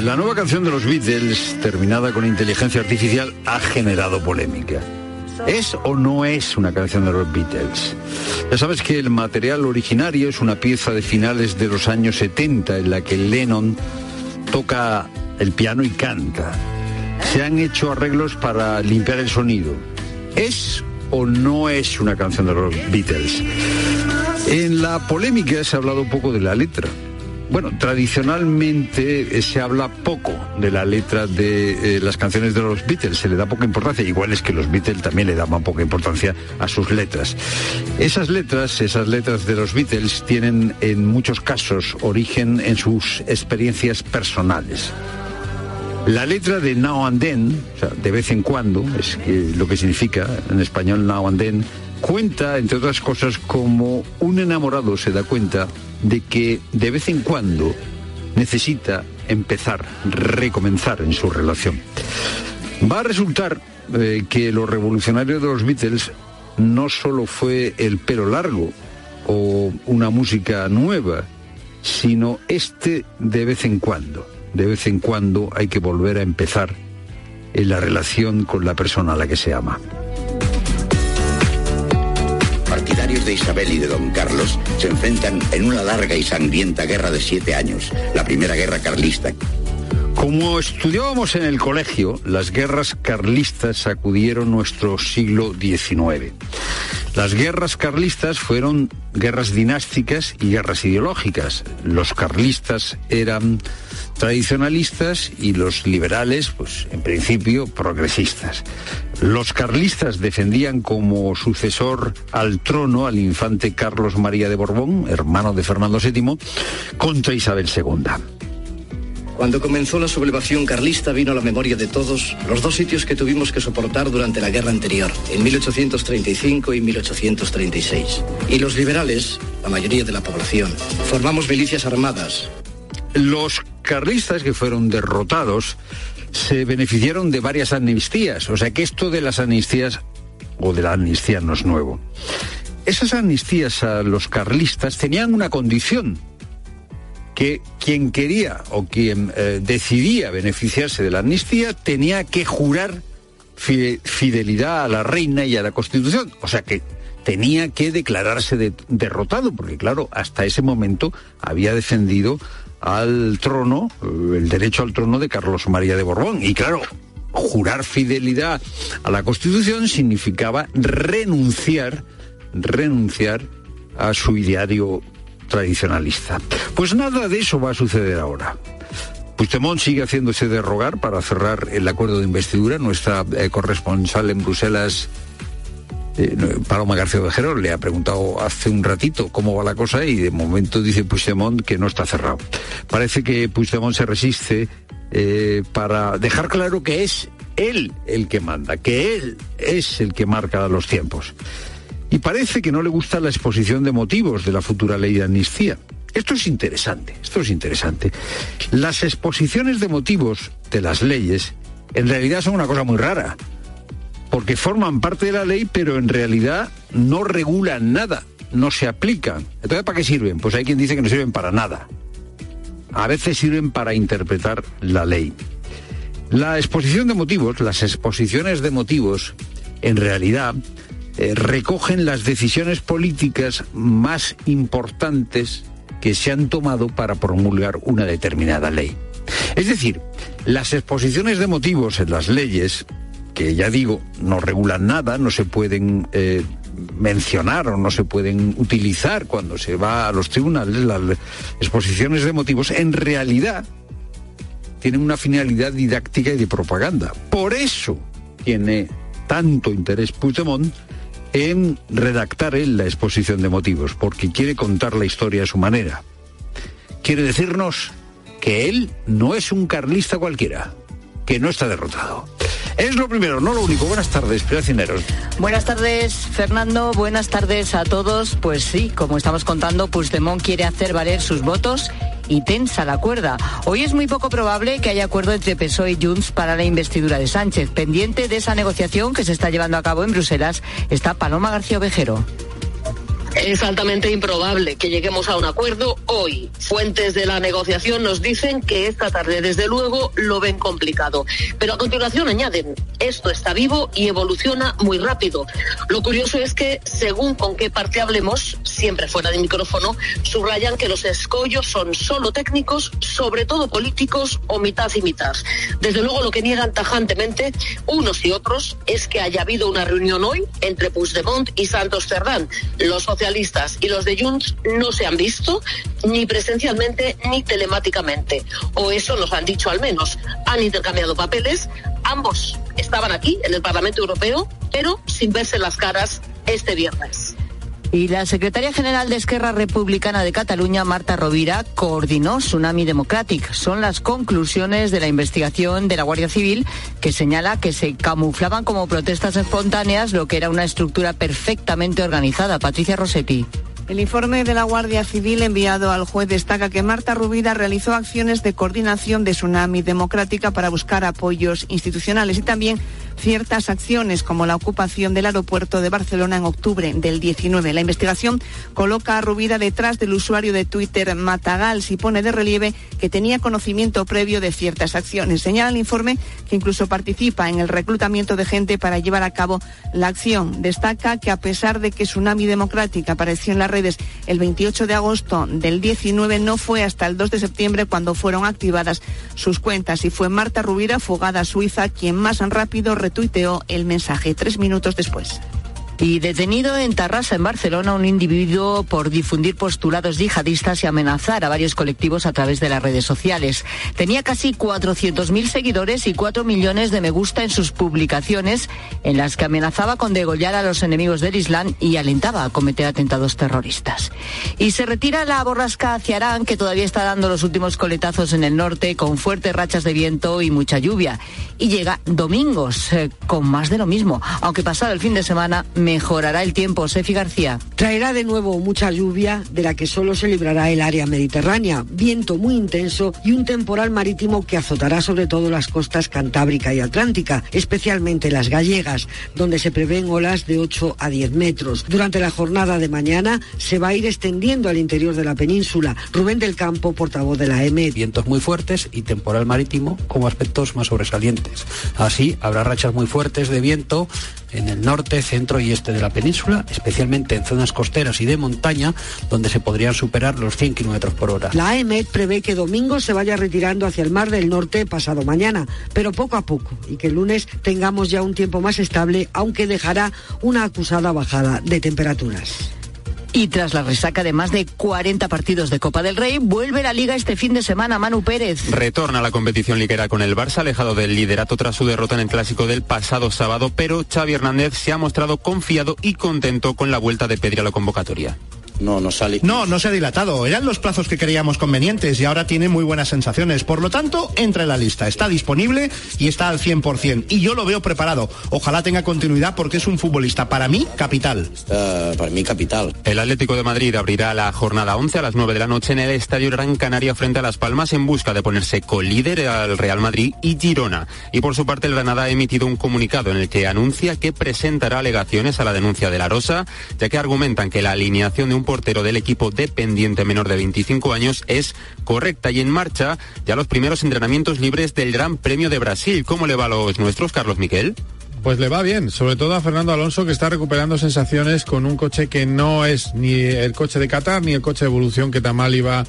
la nueva canción de los Beatles, terminada con inteligencia artificial, ha generado polémica. ¿Es o no es una canción de los Beatles? Ya sabes que el material originario es una pieza de finales de los años 70 en la que Lennon toca el piano y canta. Se han hecho arreglos para limpiar el sonido. ¿Es o no es una canción de los Beatles? En la polémica se ha hablado un poco de la letra. Bueno, tradicionalmente eh, se habla poco de la letra de eh, las canciones de los Beatles, se le da poca importancia, igual es que los Beatles también le daban poca importancia a sus letras. Esas letras, esas letras de los Beatles tienen en muchos casos origen en sus experiencias personales. La letra de Now and Then, de vez en cuando, es lo que significa en español Now and Then, cuenta, entre otras cosas, como un enamorado se da cuenta de que de vez en cuando necesita empezar, recomenzar en su relación. Va a resultar eh, que lo revolucionario de los Beatles no solo fue el pelo largo o una música nueva, sino este de vez en cuando. De vez en cuando hay que volver a empezar en la relación con la persona a la que se ama partidarios de Isabel y de Don Carlos se enfrentan en una larga y sangrienta guerra de siete años, la primera guerra carlista. Como estudiábamos en el colegio, las guerras carlistas sacudieron nuestro siglo XIX. Las guerras carlistas fueron guerras dinásticas y guerras ideológicas. Los carlistas eran tradicionalistas y los liberales, pues en principio, progresistas. Los carlistas defendían como sucesor al trono al infante Carlos María de Borbón, hermano de Fernando VII, contra Isabel II. Cuando comenzó la sublevación carlista vino a la memoria de todos los dos sitios que tuvimos que soportar durante la guerra anterior, en 1835 y 1836. Y los liberales, la mayoría de la población, formamos milicias armadas. Los carlistas que fueron derrotados se beneficiaron de varias amnistías, o sea que esto de las amnistías o de la amnistía no es nuevo. Esas amnistías a los carlistas tenían una condición, que quien quería o quien eh, decidía beneficiarse de la amnistía tenía que jurar fidelidad a la reina y a la constitución. O sea que tenía que declararse derrotado, porque claro, hasta ese momento había defendido al trono, el derecho al trono de Carlos María de Borbón. Y claro, jurar fidelidad a la constitución significaba renunciar, renunciar a su ideario tradicionalista. Pues nada de eso va a suceder ahora. Puigdemont sigue haciéndose de rogar para cerrar el acuerdo de investidura. Nuestra eh, corresponsal en Bruselas, eh, Paloma García Vejero, le ha preguntado hace un ratito cómo va la cosa y de momento dice Puigdemont que no está cerrado. Parece que Puigdemont se resiste eh, para dejar claro que es él el que manda, que él es el que marca los tiempos. Y parece que no le gusta la exposición de motivos de la futura ley de amnistía. Esto es interesante, esto es interesante. Las exposiciones de motivos de las leyes en realidad son una cosa muy rara, porque forman parte de la ley, pero en realidad no regulan nada, no se aplican. Entonces, ¿para qué sirven? Pues hay quien dice que no sirven para nada. A veces sirven para interpretar la ley. La exposición de motivos, las exposiciones de motivos, en realidad eh, recogen las decisiones políticas más importantes que se han tomado para promulgar una determinada ley. Es decir, las exposiciones de motivos en las leyes, que ya digo, no regulan nada, no se pueden eh, mencionar o no se pueden utilizar cuando se va a los tribunales, las exposiciones de motivos, en realidad tienen una finalidad didáctica y de propaganda. Por eso tiene tanto interés Puigdemont en redactar él la exposición de motivos, porque quiere contar la historia a su manera. Quiere decirnos que él no es un carlista cualquiera, que no está derrotado. Es lo primero, no lo único. Buenas tardes, Cineros. Buenas tardes, Fernando. Buenas tardes a todos. Pues sí, como estamos contando, Puigdemont quiere hacer valer sus votos y tensa la cuerda. Hoy es muy poco probable que haya acuerdo entre PSOE y Junts para la investidura de Sánchez. Pendiente de esa negociación que se está llevando a cabo en Bruselas está Paloma García Ovejero. Es altamente improbable que lleguemos a un acuerdo hoy. Fuentes de la negociación nos dicen que esta tarde, desde luego, lo ven complicado. Pero a continuación añaden, esto está vivo y evoluciona muy rápido. Lo curioso es que, según con qué parte hablemos, siempre fuera de micrófono, subrayan que los escollos son solo técnicos, sobre todo políticos o mitad y mitad. Desde luego, lo que niegan tajantemente unos y otros es que haya habido una reunión hoy entre Puigdemont y Santos Cerdán. Los y los de Junts no se han visto ni presencialmente ni telemáticamente. O eso nos han dicho al menos. Han intercambiado papeles. Ambos estaban aquí en el Parlamento Europeo, pero sin verse las caras este viernes. Y la secretaria general de Esquerra Republicana de Cataluña, Marta Rovira, coordinó Tsunami Democratic. Son las conclusiones de la investigación de la Guardia Civil que señala que se camuflaban como protestas espontáneas lo que era una estructura perfectamente organizada. Patricia Rossetti. El informe de la Guardia Civil enviado al juez destaca que Marta Rubida realizó acciones de coordinación de Tsunami Democrática para buscar apoyos institucionales y también ciertas acciones como la ocupación del aeropuerto de Barcelona en octubre del 19. La investigación coloca a Rubida detrás del usuario de Twitter Matagal y pone de relieve que tenía conocimiento previo de ciertas acciones. Señala el informe que incluso participa en el reclutamiento de gente para llevar a cabo la acción. Destaca que a pesar de que Tsunami Democrática apareció en las redes el 28 de agosto del 19, no fue hasta el 2 de septiembre cuando fueron activadas sus cuentas y fue Marta Rubira, fugada a Suiza, quien más rápido retuiteó el mensaje tres minutos después. Y detenido en Tarrasa, en Barcelona, un individuo por difundir postulados yihadistas y amenazar a varios colectivos a través de las redes sociales. Tenía casi 400.000 seguidores y 4 millones de me gusta en sus publicaciones, en las que amenazaba con degollar a los enemigos del Islam y alentaba a cometer atentados terroristas. Y se retira la borrasca hacia Arán, que todavía está dando los últimos coletazos en el norte, con fuertes rachas de viento y mucha lluvia. Y llega domingos, eh, con más de lo mismo, aunque pasado el fin de semana mejorará el tiempo. Sefi García. Traerá de nuevo mucha lluvia, de la que solo se librará el área mediterránea, viento muy intenso y un temporal marítimo que azotará sobre todo las costas cantábrica y atlántica, especialmente las gallegas, donde se prevén olas de 8 a 10 metros. Durante la jornada de mañana se va a ir extendiendo al interior de la península. Rubén del Campo, portavoz de la EME. Vientos muy fuertes y temporal marítimo como aspectos más sobresalientes. Así, habrá rachas muy fuertes de viento en el norte, centro y este de la península, especialmente en zonas costeras y de montaña, donde se podrían superar los 100 kilómetros por hora. La AEMET prevé que domingo se vaya retirando hacia el mar del norte pasado mañana, pero poco a poco, y que el lunes tengamos ya un tiempo más estable, aunque dejará una acusada bajada de temperaturas. Y tras la resaca de más de 40 partidos de Copa del Rey, vuelve la liga este fin de semana Manu Pérez. Retorna a la competición liguera con el Barça alejado del liderato tras su derrota en el clásico del pasado sábado, pero Xavi Hernández se ha mostrado confiado y contento con la vuelta de Pedri a la convocatoria no, no sale. No, no se ha dilatado. Eran los plazos que creíamos convenientes y ahora tiene muy buenas sensaciones. Por lo tanto, entra en la lista. Está disponible y está al 100%. Y yo lo veo preparado. Ojalá tenga continuidad porque es un futbolista, para mí, capital. para mí, capital. El Atlético de Madrid abrirá la jornada 11 a las 9 de la noche en el Estadio Gran Canaria frente a Las Palmas en busca de ponerse colíder al Real Madrid y Girona. Y por su parte, el Granada ha emitido un comunicado en el que anuncia que presentará alegaciones a la denuncia de la Rosa, ya que argumentan que la alineación de un portero del equipo dependiente menor de 25 años es correcta y en marcha ya los primeros entrenamientos libres del Gran Premio de Brasil. ¿Cómo le va a los nuestros, Carlos Miquel? Pues le va bien, sobre todo a Fernando Alonso que está recuperando sensaciones con un coche que no es ni el coche de Qatar ni el coche de evolución que tan mal iba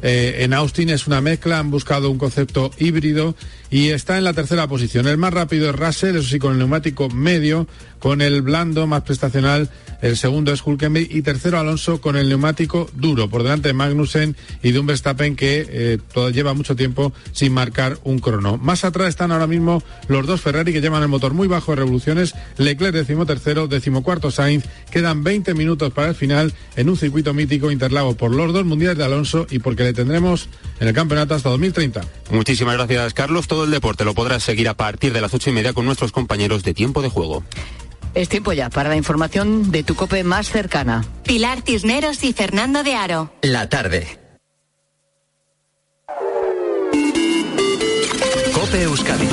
eh, en Austin. Es una mezcla, han buscado un concepto híbrido y está en la tercera posición. El más rápido es Russell, eso sí, con el neumático medio, con el blando más prestacional el segundo es Hulkenberg y tercero Alonso con el neumático duro, por delante de Magnussen y de un Verstappen que eh, lleva mucho tiempo sin marcar un crono. Más atrás están ahora mismo los dos Ferrari que llevan el motor muy bajo de revoluciones, Leclerc decimotercero, decimocuarto Sainz, quedan 20 minutos para el final en un circuito mítico interlago por los dos mundiales de Alonso y porque le tendremos en el campeonato hasta 2030. Muchísimas gracias Carlos, todo el deporte lo podrás seguir a partir de las ocho y media con nuestros compañeros de tiempo de juego. Es tiempo ya para la información de tu cope más cercana. Pilar Cisneros y Fernando de Aro. La tarde. Cope Euskadi.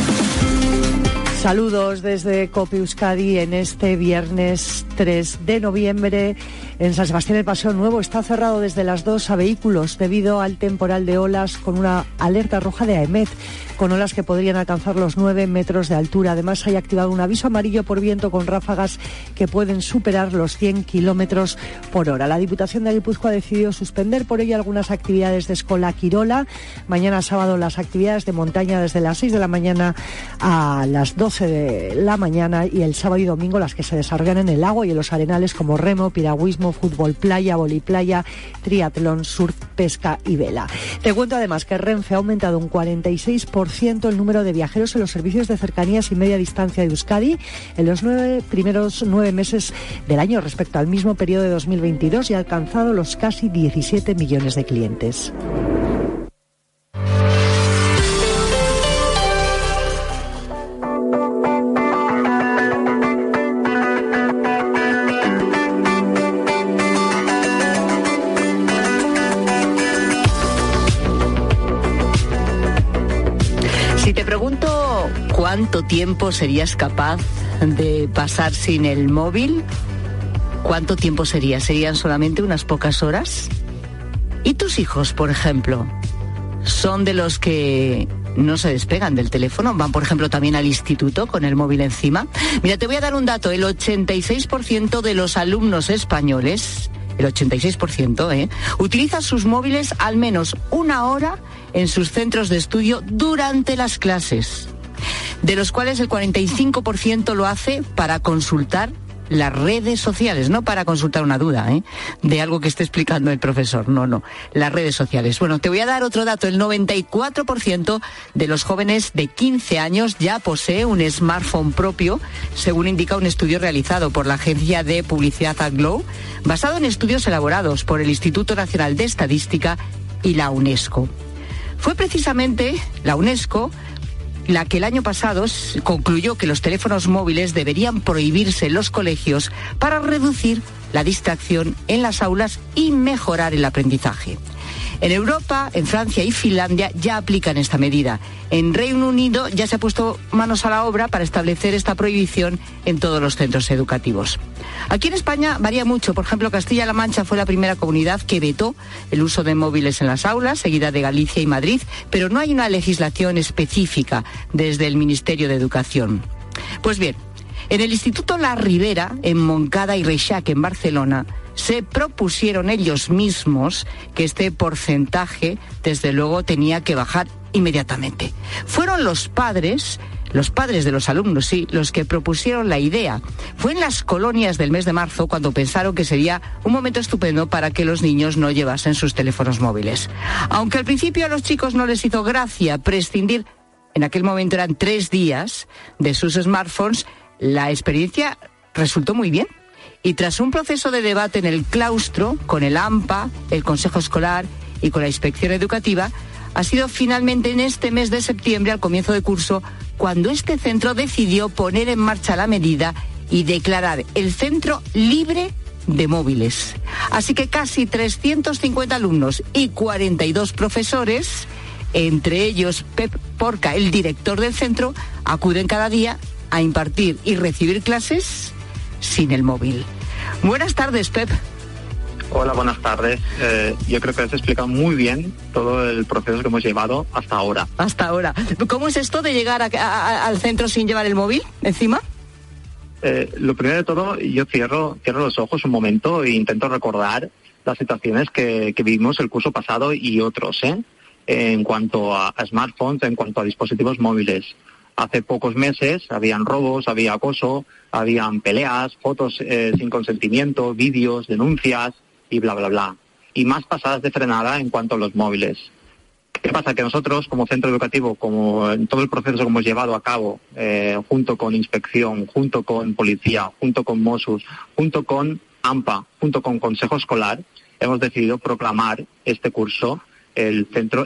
Saludos desde Cope Euskadi en este viernes 3 de noviembre. En San Sebastián el Paseo Nuevo está cerrado desde las 2 a vehículos debido al temporal de olas con una alerta roja de AEMET con olas que podrían alcanzar los 9 metros de altura. Además, hay activado un aviso amarillo por viento con ráfagas que pueden superar los 100 kilómetros por hora. La Diputación de Guipúzcoa ha decidido suspender por ello algunas actividades de Escola Quirola. Mañana sábado las actividades de montaña desde las 6 de la mañana a las 12 de la mañana y el sábado y domingo las que se desarrollan en el agua y en los arenales como remo, piragüismo, fútbol playa, voliplaya, triatlón, surf, pesca y vela. Te cuento además que Renfe ha aumentado un 46% el número de viajeros en los servicios de cercanías y media distancia de Euskadi en los nueve primeros nueve meses del año respecto al mismo periodo de 2022 y ha alcanzado los casi 17 millones de clientes. ¿Cuánto tiempo serías capaz de pasar sin el móvil? ¿Cuánto tiempo sería? ¿Serían solamente unas pocas horas? ¿Y tus hijos, por ejemplo? ¿Son de los que no se despegan del teléfono? ¿Van, por ejemplo, también al instituto con el móvil encima? Mira, te voy a dar un dato. El 86% de los alumnos españoles, el 86%, ¿eh? utilizan sus móviles al menos una hora en sus centros de estudio durante las clases de los cuales el 45% lo hace para consultar las redes sociales, no para consultar una duda ¿eh? de algo que esté explicando el profesor, no, no, las redes sociales. Bueno, te voy a dar otro dato, el 94% de los jóvenes de 15 años ya posee un smartphone propio, según indica un estudio realizado por la agencia de publicidad AdGlow, basado en estudios elaborados por el Instituto Nacional de Estadística y la UNESCO. Fue precisamente la UNESCO la que el año pasado concluyó que los teléfonos móviles deberían prohibirse en los colegios para reducir la distracción en las aulas y mejorar el aprendizaje. En Europa, en Francia y Finlandia ya aplican esta medida. En Reino Unido ya se ha puesto manos a la obra para establecer esta prohibición en todos los centros educativos. Aquí en España varía mucho. Por ejemplo, Castilla-La Mancha fue la primera comunidad que vetó el uso de móviles en las aulas, seguida de Galicia y Madrid, pero no hay una legislación específica desde el Ministerio de Educación. Pues bien, en el Instituto La Ribera, en Moncada y Reixac, en Barcelona, se propusieron ellos mismos que este porcentaje, desde luego, tenía que bajar inmediatamente. Fueron los padres los padres de los alumnos, sí, los que propusieron la idea. Fue en las colonias del mes de marzo cuando pensaron que sería un momento estupendo para que los niños no llevasen sus teléfonos móviles. Aunque al principio a los chicos no les hizo gracia prescindir, en aquel momento eran tres días, de sus smartphones, la experiencia resultó muy bien. Y tras un proceso de debate en el claustro, con el AMPA, el Consejo Escolar y con la Inspección Educativa, ha sido finalmente en este mes de septiembre, al comienzo de curso, cuando este centro decidió poner en marcha la medida y declarar el centro libre de móviles. Así que casi 350 alumnos y 42 profesores, entre ellos Pep Porca, el director del centro, acuden cada día a impartir y recibir clases sin el móvil. Buenas tardes, Pep. Hola, buenas tardes. Eh, yo creo que has explicado muy bien todo el proceso que hemos llevado hasta ahora. Hasta ahora. ¿Cómo es esto de llegar al centro sin llevar el móvil encima? Eh, lo primero de todo, yo cierro, cierro los ojos un momento e intento recordar las situaciones que, que vivimos el curso pasado y otros, ¿eh? en cuanto a, a smartphones, en cuanto a dispositivos móviles. Hace pocos meses habían robos, había acoso, habían peleas, fotos eh, sin consentimiento, vídeos, denuncias y bla, bla, bla. Y más pasadas de frenada en cuanto a los móviles. ¿Qué pasa? Que nosotros, como centro educativo, como en todo el proceso que hemos llevado a cabo, eh, junto con inspección, junto con policía, junto con Mossos, junto con AMPA, junto con Consejo Escolar, hemos decidido proclamar este curso el centro